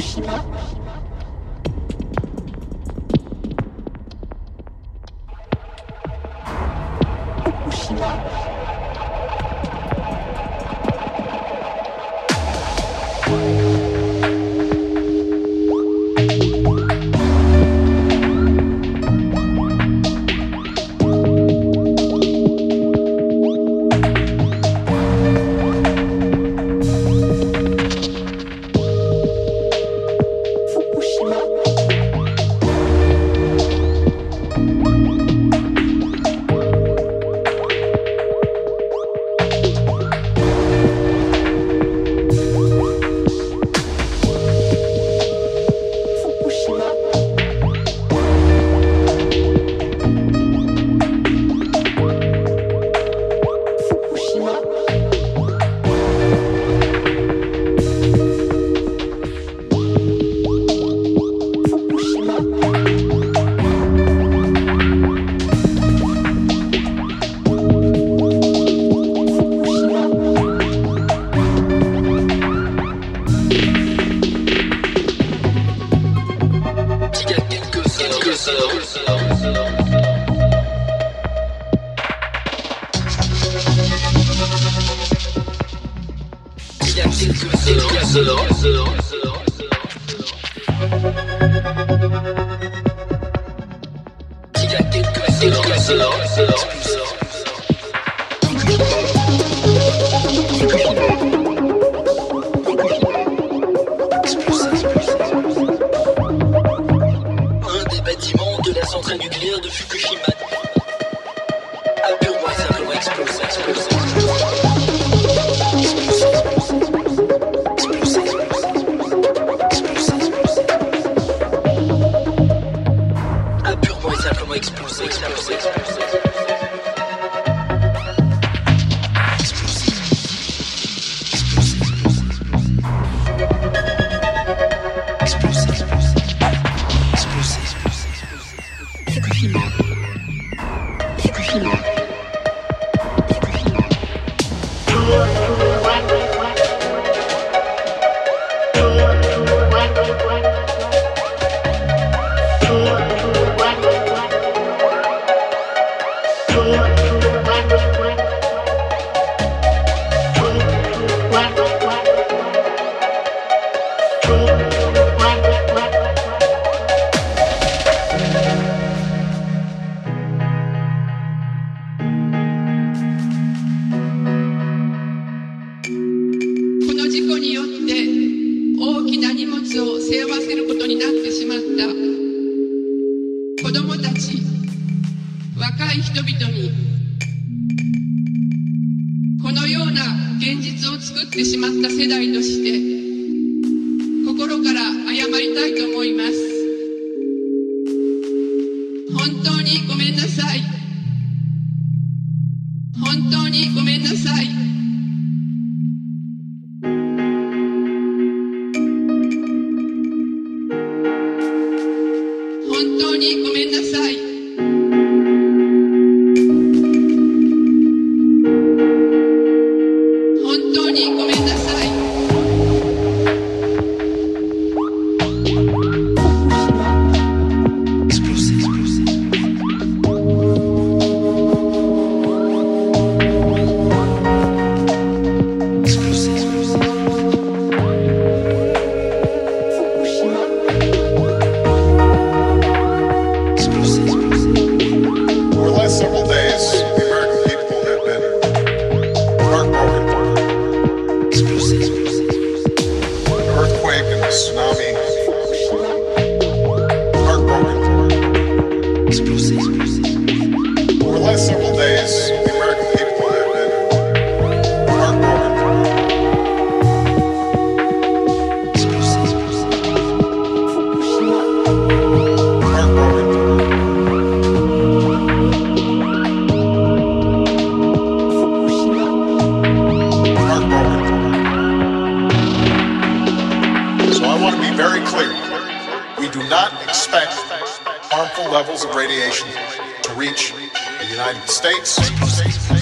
Fukushima. Explosé. simplement exploser, exploser, exploser. 事故によって大きな荷物を背負わせることになってしまった。子どもたち若い人々にこのような現実を作ってしまった世代として心から謝りたいと思います。本当にごめんなさい。本当にごめんなさい。なさい very clear. We do not expect harmful levels of radiation to reach the United States.